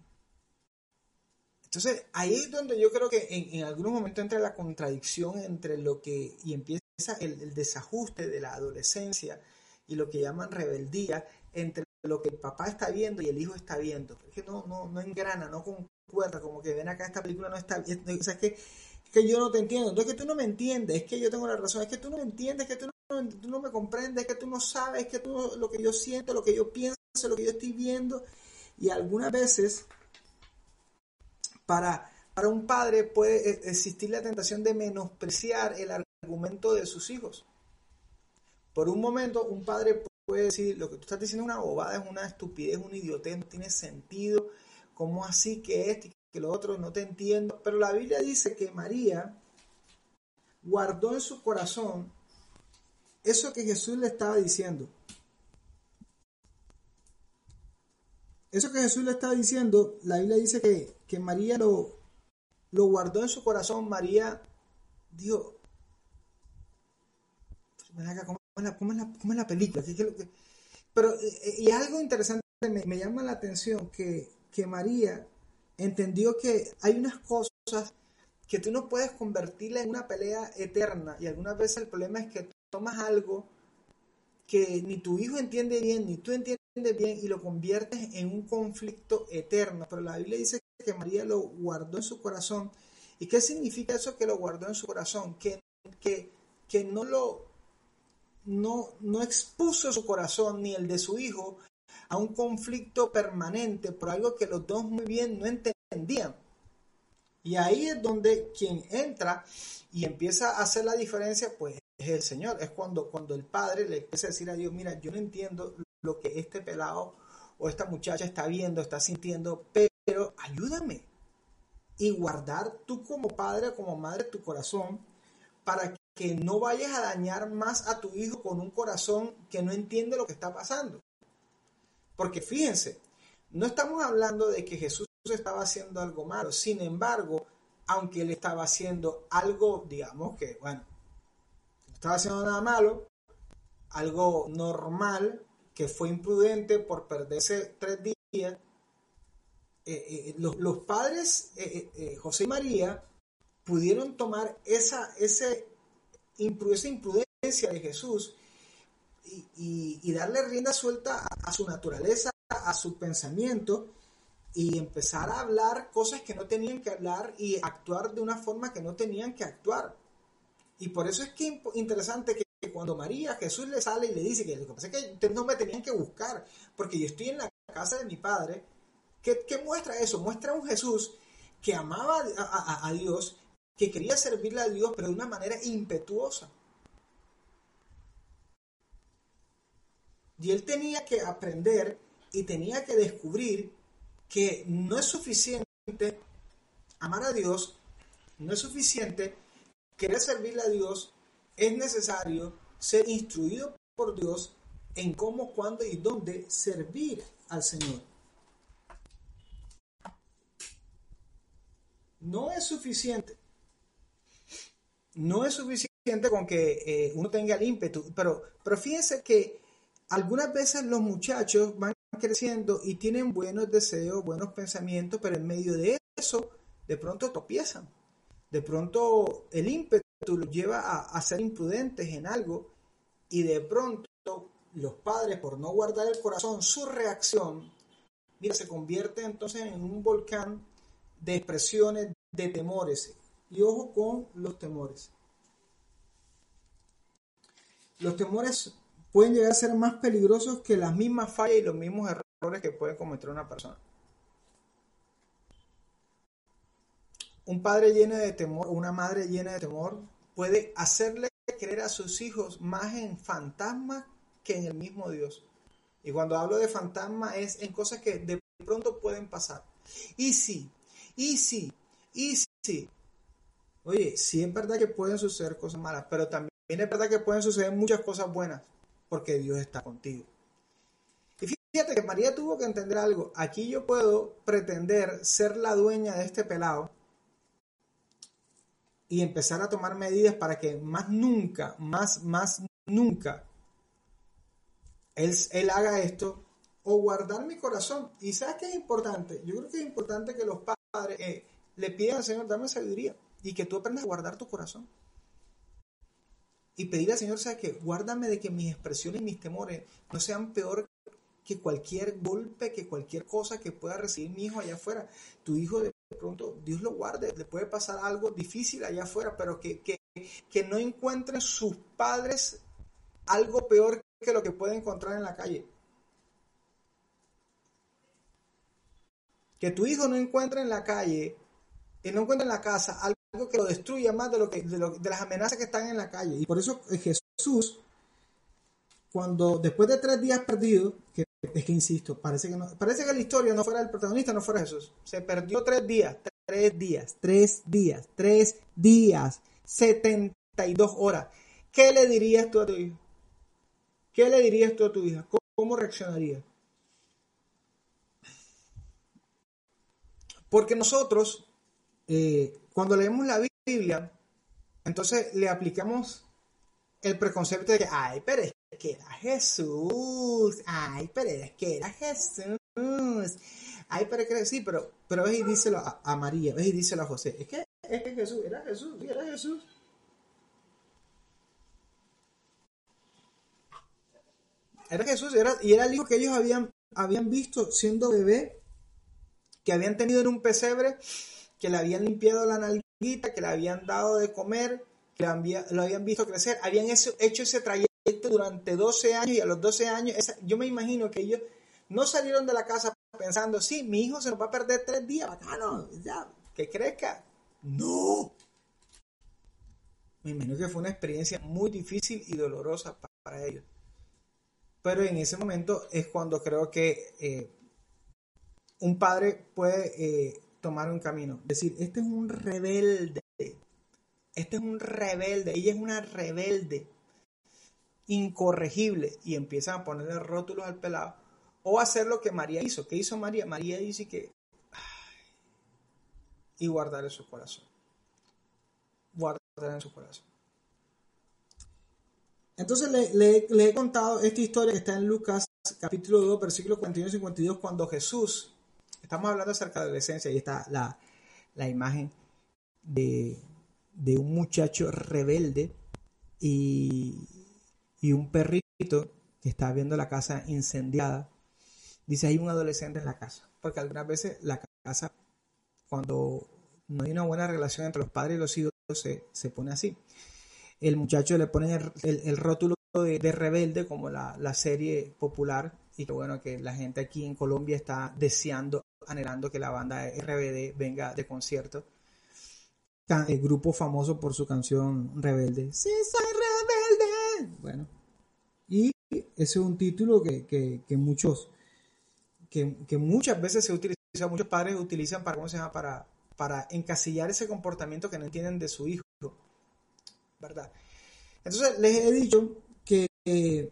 Entonces, ahí es donde yo creo que en, algún momento entra la contradicción entre lo que, y empieza el, desajuste de la adolescencia y lo que llaman rebeldía entre lo que el papá está viendo y el hijo está viendo. Es que no, no, no engrana, no concuerda, como que ven acá, esta película no está bien. O sea, es que, es que yo no te entiendo. Entonces, que tú no me entiendes, es que yo tengo la razón, es que tú no me entiendes, es que tú no, tú no me comprendes, es que tú no sabes, es que tú lo que yo siento, lo que yo pienso, lo que yo estoy viendo. Y algunas veces para, para un padre puede e, existir la tentación de menospreciar el argumento de sus hijos. Por un momento, un padre puede decir, lo que tú estás diciendo es una bobada, es una estupidez, un idiotez, no tiene sentido, ¿cómo así que esto y que lo otro? No te entiendo. Pero la Biblia dice que María guardó en su corazón eso que Jesús le estaba diciendo. Eso que Jesús le estaba diciendo, la Biblia dice que, que María lo, lo guardó en su corazón. María dijo, ¿cómo es la, película? Pero, eh, y algo interesante, me, me llama la atención que, que María entendió que hay unas cosas que tú no puedes convertirla en una pelea eterna. Y algunas veces el problema es que tomas algo que ni tu hijo entiende bien, ni tú entiendes bien y lo conviertes en un conflicto eterno. Pero la Biblia dice que María lo guardó en su corazón. ¿Y qué significa eso que lo guardó en su corazón? Que, que, que no lo no, no expuso su corazón ni el de su hijo a un conflicto permanente por algo que los dos muy bien no entendían. Y ahí es donde quien entra y empieza a hacer la diferencia, pues es el Señor. Es cuando, cuando el Padre le empieza a decir a Dios, mira, yo no entiendo lo que este pelado o esta muchacha está viendo, está sintiendo, pero ayúdame. Y guardar tú como padre, como madre, tu corazón para que no vayas a dañar más a tu hijo con un corazón que no entiende lo que está pasando. Porque fíjense, no estamos hablando de que Jesús estaba haciendo algo malo. Sin embargo, aunque él estaba haciendo algo, digamos que, bueno, no estaba haciendo nada malo, algo normal, que fue imprudente por perderse tres días, eh, eh, los, padres, eh, José y María, pudieron tomar esa, ese, esa imprudencia de Jesús y, darle rienda suelta a, su naturaleza, a su pensamiento y empezar a hablar cosas que no tenían que hablar y actuar de una forma que no tenían que actuar. Y por eso es que es interesante que cuando María, Jesús le sale y le dice que lo que que no me tenían que buscar, porque yo estoy en la casa de mi padre, ¿qué, muestra eso? Muestra un Jesús que amaba a, Dios, que quería servirle a Dios, pero de una manera impetuosa. Y él tenía que aprender y tenía que descubrir que no es suficiente amar a Dios, no es suficiente querer servirle a Dios, es necesario ser instruido por Dios en cómo, cuándo y dónde servir al Señor. No es suficiente. No es suficiente con que eh, uno tenga el ímpetu, pero, pero fíjense que algunas veces los muchachos van creciendo y tienen buenos deseos, buenos pensamientos, pero en medio de eso, de pronto tropiezan. De pronto el ímpetu los lleva a, ser imprudentes en algo y de pronto los padres, por no guardar el corazón, su reacción, mira, se convierte entonces en un volcán de expresiones, de temores. Y ojo con los temores. Los temores pueden llegar a ser más peligrosos que las mismas fallas y los mismos errores que puede cometer una persona. un padre lleno de temor, una madre llena de temor, puede hacerle creer a sus hijos más en fantasmas que en el mismo Dios. Y cuando hablo de fantasma es en cosas que de pronto pueden pasar. Y sí, y sí, y sí. Oye, sí es verdad que pueden suceder cosas malas, pero también es verdad que pueden suceder muchas cosas buenas, porque Dios está contigo. Y fíjate que María tuvo que entender algo. Aquí yo puedo pretender ser la dueña de este pelado y empezar a tomar medidas para que más nunca, más, más nunca, él, él haga esto o guardar mi corazón. ¿Y sabes qué es importante? Yo creo que es importante que los padres eh, le pidan al Señor, dame sabiduría y que tú aprendas a guardar tu corazón. Y pedir al Señor, ¿sabes qué? Guárdame de que mis expresiones y mis temores no sean peor que cualquier golpe, que cualquier cosa que pueda recibir mi hijo allá afuera. Tu hijo de pronto, Dios lo guarde, le puede pasar algo difícil allá afuera, pero que, que, que no encuentren sus padres algo peor que lo que puede encontrar en la calle. Que tu hijo no encuentre en la calle, y no encuentre en la casa algo que lo destruya más de, lo que, de, de las amenazas que están en la calle. Y por eso eh, Jesús, cuando después de tres días perdidos, que es que insisto, parece que, no, parece que la historia no fuera el protagonista, no fuera Jesús. Se perdió tres días, tres días, tres días, tres días, 72 horas. ¿Qué le dirías tú a tu hijo? ¿Qué le dirías tú a tu hija? ¿Cómo, reaccionaría? Porque nosotros, eh, cuando leemos la Biblia, entonces le aplicamos el preconcepto de que, ay, pero es que era Jesús, ay, pero es que era Jesús, ay, pero es que sí, pero, pero ves y díselo a, María, ves y díselo a José, es que, es que Jesús, era Jesús, era Jesús. Era Jesús era, y era el hijo que ellos habían, habían visto siendo bebé, que habían tenido en un pesebre, que le habían limpiado la nalguita, que le habían dado de comer, que lo habían, visto crecer, habían hecho, ese trayecto durante 12 años y a los 12 años, yo me imagino que ellos no salieron de la casa pensando, sí, mi hijo se nos va a perder tres días, bacano, ya, que crezca. No. Me imagino que fue una experiencia muy difícil y dolorosa para ellos. Pero en ese momento es cuando creo que eh, un padre puede eh, tomar un camino. Decir, este es un rebelde. Este es un rebelde. Ella es una rebelde. Incorregible. Y empiezan a ponerle rótulos al pelado. O hacer lo que María hizo. ¿Qué hizo María? María dice que... y guardar en su corazón. Guardar en su corazón. Entonces le, he contado esta historia que está en Lucas capítulo 2, versículos 41 y 52, cuando Jesús, estamos hablando acerca de la adolescencia, y está la, imagen de, un muchacho rebelde y, y un perrito que está viendo la casa incendiada. Dice, hay un adolescente en la casa, porque algunas veces la casa, cuando no hay una buena relación entre los padres y los hijos, se, se pone así el muchacho le pone el, rótulo de, rebelde como la, serie popular y que bueno que la gente aquí en Colombia está deseando, anhelando que la banda RBD venga de concierto. El grupo famoso por su canción Rebelde. Sí, soy rebelde. Bueno, y ese es un título que, muchos, que, muchas veces se utiliza, muchos padres utilizan para, ¿cómo se llama? Para, para encasillar ese comportamiento que no entienden de su hijo. ¿verdad? Entonces les he dicho que eh,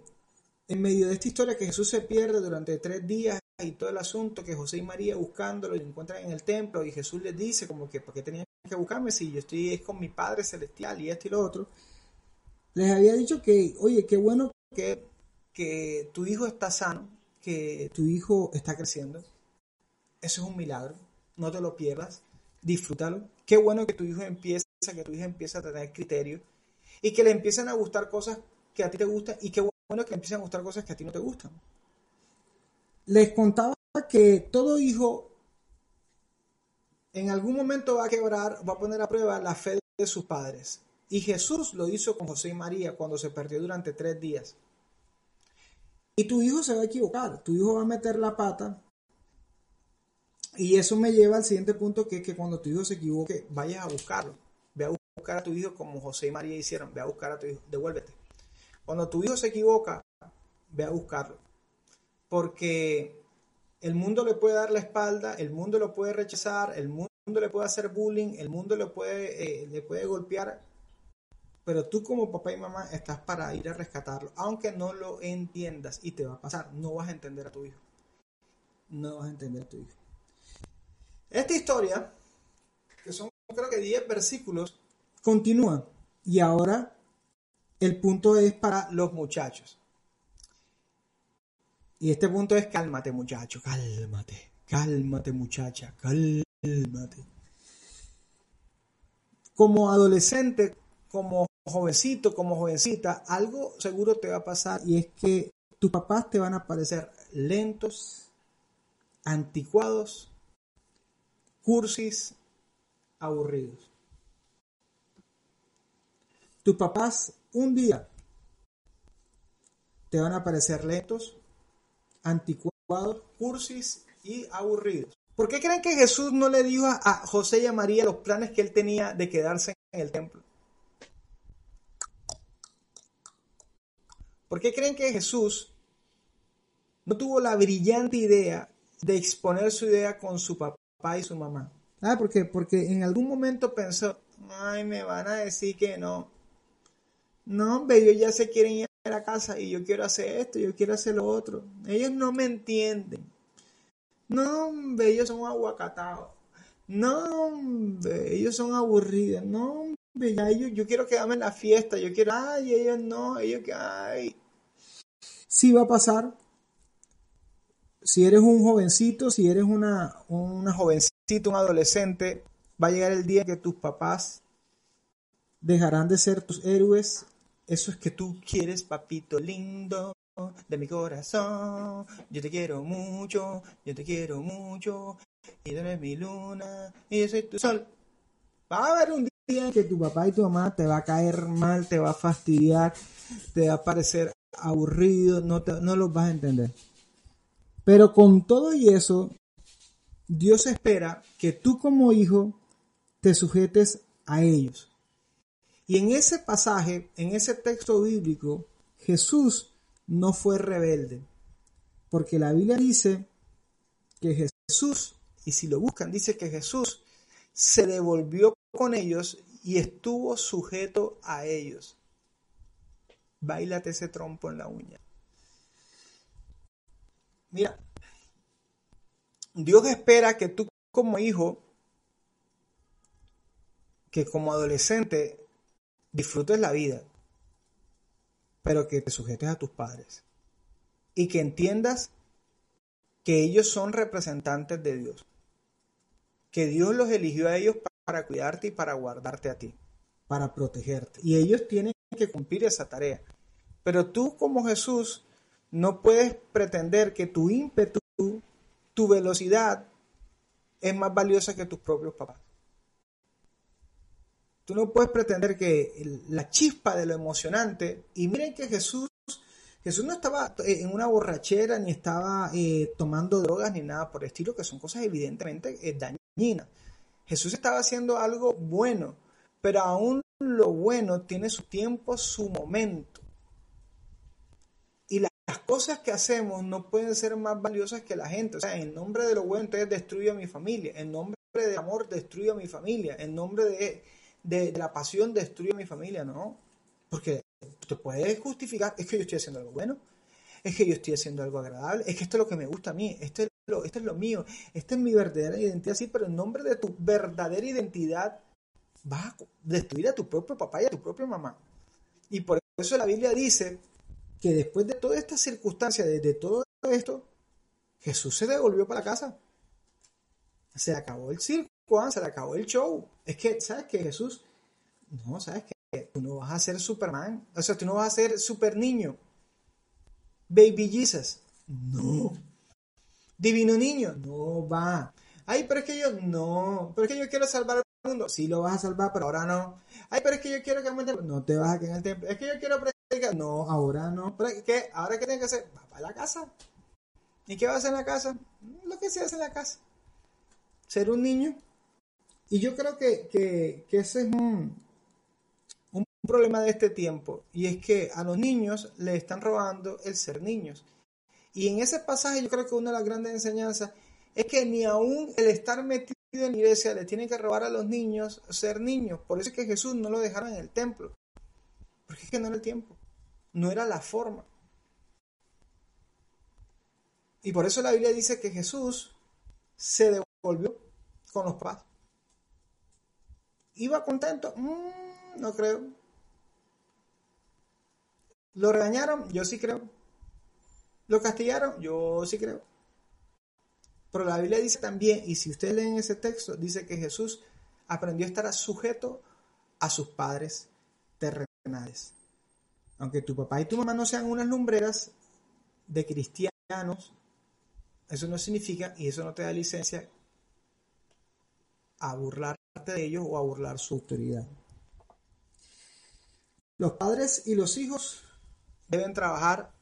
en medio de esta historia que Jesús se pierde durante tres días y todo el asunto, que José y María buscándolo lo encuentran en el templo y Jesús les dice como que, ¿por qué tenían que buscarme si yo estoy con mi Padre Celestial y esto y lo otro? Les había dicho que, oye, qué bueno que, que tu hijo está sano, que tu hijo está creciendo. Eso es un milagro, no te lo pierdas, disfrútalo. Qué bueno que tu hijo empieza, que tu hija empieza a tener criterio y que le empiecen a gustar cosas que a ti te gustan y qué bueno que le empiecen a gustar cosas que a ti no te gustan. Les contaba que todo hijo en algún momento va a quebrar, va a poner a prueba la fe de sus padres. Y Jesús lo hizo con José y María cuando se perdió durante tres días. Y tu hijo se va a equivocar, tu hijo va a meter la pata Y eso me lleva al siguiente punto, que es que cuando tu hijo se equivoque, vayas a buscarlo. Ve a buscar a tu hijo como José y María hicieron. Ve a buscar a tu hijo, devuélvete. Cuando tu hijo se equivoca, ve a buscarlo. Porque el mundo le puede dar la espalda, el mundo lo puede rechazar, el mundo le puede hacer bullying, el mundo le puede, eh, le puede golpear, pero tú como papá y mamá estás para ir a rescatarlo, aunque no lo entiendas y te va a pasar, no vas a entender a tu hijo. No vas a entender a tu hijo. Esta historia, que son creo que 10 versículos, continúa. Y ahora el punto es para los muchachos. Y este punto es cálmate muchacho, cálmate, cálmate muchacha, cálmate. Como adolescente, como jovencito, como jovencita, algo seguro te va a pasar y es que tus papás te van a parecer lentos, anticuados, cursis, aburridos. Tus papás un día te van a parecer lentos, anticuados, cursis y aburridos. ¿Por qué creen que Jesús no le dijo a José y a María los planes que él tenía de quedarse en el templo? ¿Por qué creen que Jesús no tuvo la brillante idea de exponer su idea con su papá y su mamá? Ah, ¿por qué? Porque en algún momento pensó, ay, me van a decir que no. No, hombre, ellos ya se quieren ir a la casa y yo quiero hacer esto, yo quiero hacer lo otro. Ellos no me entienden. No, hombre, ellos son aguacatados. No, hombre, ellos son aburridos. No, yo quiero quedarme en la fiesta, yo quiero, ay, ellos no, ellos que, ay. Sí va a pasar. Si eres un jovencito, si eres una, una jovencita, un adolescente, va a llegar el día que tus papás dejarán de ser tus héroes. Eso es que tú quieres, papito lindo, de mi corazón. Yo te quiero mucho, yo te quiero mucho. Y tú eres mi luna, y yo soy tu sol. Va a haber un día que tu papá y tu mamá te va a caer mal, te va a fastidiar, te va a parecer aburrido, no, no los vas a entender. Pero con todo y eso, Dios espera que tú como hijo te sujetes a ellos. Y en ese pasaje, en ese texto bíblico, Jesús no fue rebelde. Porque la Biblia dice que Jesús, y si lo buscan, dice que Jesús se devolvió con ellos y estuvo sujeto a ellos. Bailate ese trompo en la uña. Mira, Dios espera que tú como hijo, que como adolescente disfrutes la vida, pero que te sujetes a tus padres y que entiendas que ellos son representantes de Dios que Dios los eligió a ellos para cuidarte y para guardarte a ti, para protegerte. Y ellos tienen que cumplir esa tarea. Pero tú como Jesús no puedes pretender que tu ímpetu, tu velocidad es más valiosa que tus propios papás. Tú no puedes pretender que la chispa de lo emocionante, y miren que Jesús, Jesús no estaba en una borrachera, ni estaba eh, tomando drogas, ni nada por el estilo, que son cosas evidentemente eh, dañinas Jesús estaba haciendo algo bueno, pero aún lo bueno tiene su tiempo, su momento. Y las cosas que hacemos no pueden ser más valiosas que la gente. O sea, en nombre de lo bueno, entonces destruyo a mi familia. En nombre del amor, destruyo a mi familia. En nombre de, de la pasión, destruyo a mi familia. No, porque te puedes justificar, es que yo estoy haciendo algo bueno es que yo estoy haciendo algo agradable, es que esto es lo que me gusta a mí, esto es lo, esto es lo mío, esta es mi verdadera identidad, sí, pero en nombre de tu verdadera identidad vas a destruir a tu propio papá y a tu propia mamá. Y por eso la Biblia dice que después de toda esta circunstancia, de, todo esto, Jesús se devolvió para casa. Se acabó el circo, ¿ah? se le acabó el show. Es que, ¿sabes qué? Jesús, no, ¿sabes qué? Tú no vas a ser Superman, o sea, tú no vas a ser super niño. Baby Jesus. No. Divino niño. No va. Ay, pero es que yo no. Pero es que yo quiero salvar al mundo. Sí lo vas a salvar, pero ahora no. Ay, pero es que yo quiero que No te vas a quedar en el templo. Es que yo quiero predicar. No, ahora no. ¿Qué? ¿Ahora qué tienes que hacer? Va para la casa. ¿Y qué vas a hacer en la casa? Lo que se hace en la casa. ser un niño. Y yo creo que, ese es un, un problema de este tiempo. Y es que a los niños le están robando el ser niños. Y en ese pasaje yo creo que una de las grandes enseñanzas es que ni aún el estar metido en la iglesia le tiene que robar a los niños ser niños. Por eso es que Jesús no lo dejaron en el templo. Porque es que no era el tiempo. No era la forma. Y por eso la Biblia dice que Jesús se devolvió con los padres. ¿Iba contento? Mm, no creo. ¿Lo regañaron? Yo sí creo. ¿Lo castigaron? Yo sí creo. Pero la Biblia dice también, y si ustedes leen ese texto, dice que Jesús aprendió a estar sujeto a sus padres terrenales. Aunque tu papá y tu mamá no sean unas lumbreras de cristianos, eso no significa y eso no te da licencia a de ellos o a burlar su autoridad. Los padres y los hijos deben trabajar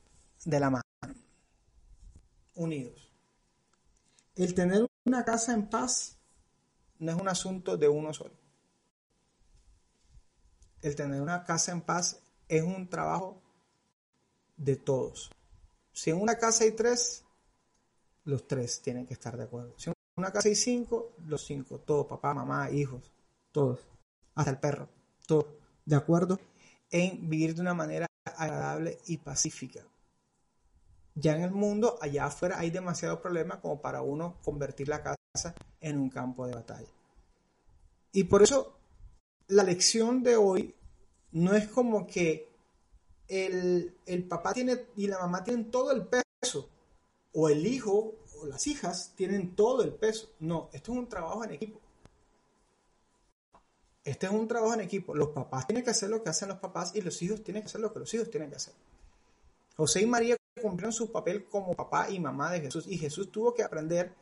de la mano, unidos. El tener una casa en paz no es un asunto de uno solo. El tener una casa en paz es un trabajo de todos. Si en una casa hay tres, los tres tienen que estar de acuerdo. Si una casa hay cinco, los cinco, todos, papá, mamá, hijos, todos, hasta el perro, todos, de acuerdo en vivir de una manera agradable y pacífica. Ya en el mundo, allá afuera, hay demasiados problemas como para uno convertir la casa en un campo de batalla. Y por eso la lección de hoy no es como que el, el papá tiene y la mamá tienen todo el peso, o el hijo las hijas tienen todo el peso. No, esto es un trabajo en equipo. Este es un trabajo en equipo. Los papás tienen que hacer lo que hacen los papás y los hijos tienen que hacer lo que los hijos tienen que hacer. José y María cumplieron su papel como papá y mamá de Jesús y Jesús tuvo que aprender,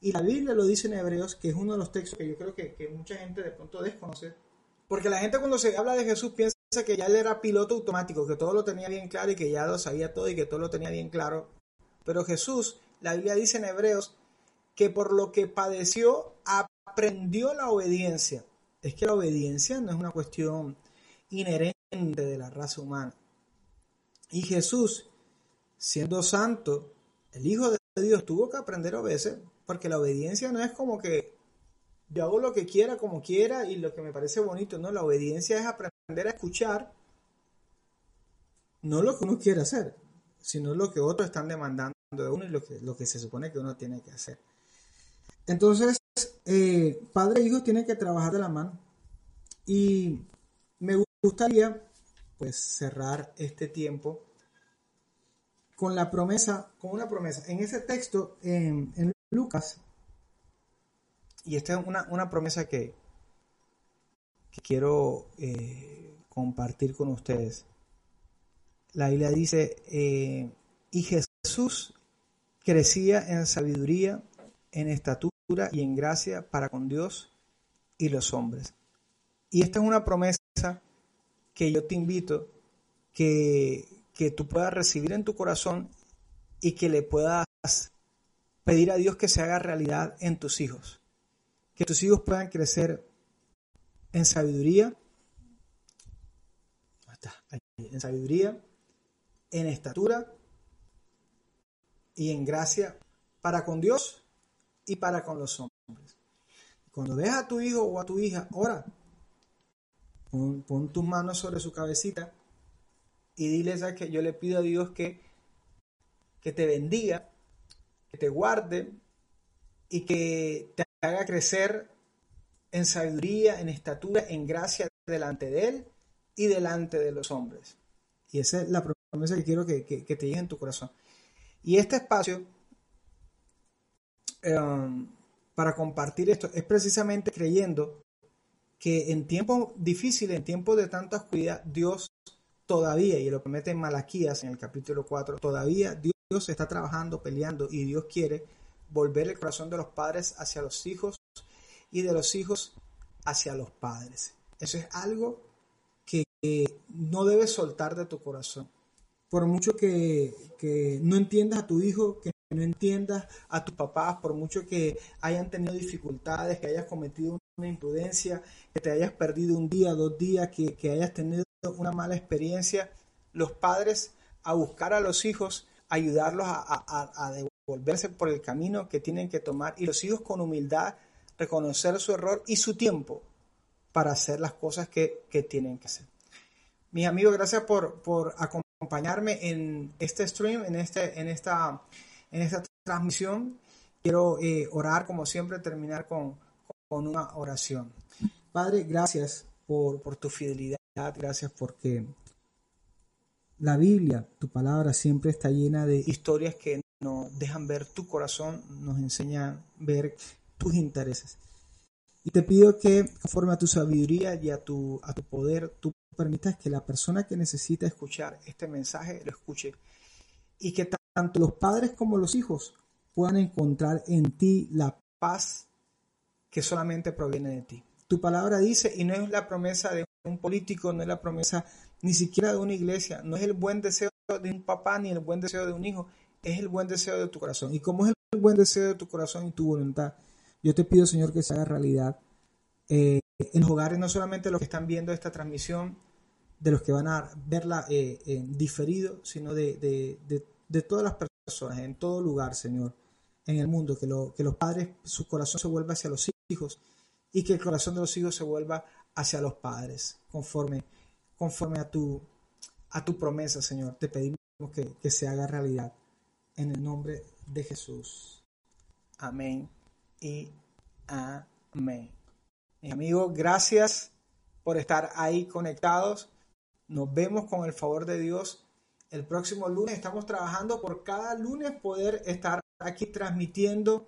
y la Biblia lo dice en Hebreos, que es uno de los textos que yo creo que, que mucha gente de pronto desconoce, porque la gente cuando se habla de Jesús piensa que ya él era piloto automático, que todo lo tenía bien claro y que ya lo sabía todo y que todo lo tenía bien claro. Pero Jesús, la Biblia dice en Hebreos, que por lo que padeció aprendió la obediencia. Es que la obediencia no es una cuestión inherente de la raza humana. Y Jesús, siendo santo, el Hijo de Dios tuvo que aprender a obedecer, porque la obediencia no es como que yo hago lo que quiera, como quiera y lo que me parece bonito, no, la obediencia es aprender a escuchar, no lo que uno quiere hacer, sino lo que otros están demandando de uno y lo que, lo que se supone que uno tiene que hacer. Entonces, eh, padre e hijo tienen que trabajar de la mano. Y me gustaría, pues, cerrar este tiempo con la promesa, con una promesa. En ese texto, en, Lucas, y esta es una, una promesa que, que quiero eh, compartir con ustedes. La Biblia dice, eh, y Jesús crecía en sabiduría, en estatura y en gracia para con Dios y los hombres. Y esta es una promesa que yo te invito que, que tú puedas recibir en tu corazón y que le puedas pedir a Dios que se haga realidad en tus hijos. Que tus hijos puedan crecer en sabiduría, en sabiduría, en estatura y en gracia para con Dios y para con los hombres. Cuando veas a tu hijo o a tu hija, ora. Pon, tus manos sobre su cabecita y diles que yo le pido a Dios que, que te bendiga, que te guarde y que te haga crecer en sabiduría, en estatura, en gracia delante de Él y delante de los hombres. Y esa es la promesa que quiero que, te llegue en tu corazón. Y este espacio em, para compartir esto es precisamente creyendo que en tiempos difíciles, en tiempos de tanta oscuridad, Dios todavía, y lo promete en Malaquías en el capítulo 4, todavía Dios está trabajando, peleando y Dios quiere volver el corazón de los padres hacia los hijos y de los hijos hacia los padres. Eso es algo que no debes soltar de tu corazón. Por mucho que, no entiendas a tu hijo, que no entiendas a tus papás, por mucho que hayan tenido dificultades, que hayas cometido una imprudencia, que te hayas perdido un día, dos días, que, hayas tenido una mala experiencia, los padres a buscar a los hijos, ayudarlos a, devolverse por el camino que tienen que tomar y los hijos con humildad reconocer su error y su tiempo para hacer las cosas que, tienen que hacer. Mis amigos, gracias por, por acompañarme en este stream, en, este, en, esta, en esta transmisión. Quiero eh, orar, como siempre, terminar con, con una oración. Padre, gracias por, por tu fidelidad, gracias porque la Biblia, tu palabra, siempre está llena de historias que nos dejan ver tu corazón, nos enseñan ver tus intereses. Y te pido que, conforme a tu sabiduría y a tu, a tu poder, tú permitas que la persona que necesita escuchar este mensaje lo escuche. Y que tanto los padres como los hijos puedan encontrar en ti la paz que solamente proviene de ti. Tu palabra dice, y no es la promesa de un político, no es la promesa ni siquiera de una iglesia, no es el buen deseo de un papá ni el buen deseo de un hijo, es el buen deseo de tu corazón. Y como es el buen deseo de tu corazón y tu voluntad, yo te pido, Señor, que se haga realidad eh, en los hogares, no solamente los que están viendo esta transmisión, de los que van a verla eh, diferido, sino de, todas las personas, en todo lugar, Señor, en el mundo, que, lo, que los padres, su corazón se vuelva hacia los hijos y que el corazón de los hijos se vuelva hacia los padres, conforme conforme a tu, a tu promesa, Señor. Te pedimos que, se haga realidad. En el nombre de Jesús. Amén y amén. Mis amigos, gracias por estar ahí conectados. Nos vemos con el favor de Dios el próximo lunes. Estamos trabajando por cada lunes poder estar aquí transmitiendo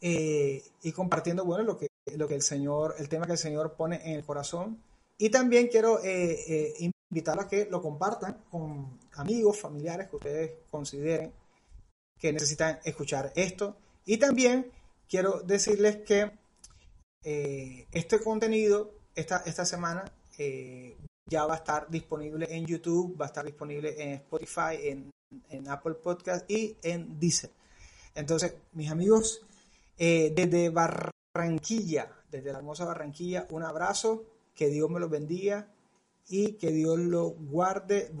eh, y compartiendo, bueno, lo que, lo que el Señor, el tema que el Señor pone en el corazón. Y también quiero eh, eh, invitarlos a que lo compartan con amigos, familiares que ustedes consideren que necesitan escuchar esto. Y también quiero decirles que eh, este contenido esta, esta semana ya va a estar disponible en YouTube, va a estar disponible en Spotify, en, Apple Podcast y en Deezer. Entonces, mis amigos, desde Barranquilla, desde la hermosa Barranquilla, un abrazo que Dios me los bendiga y que Dios lo guarde.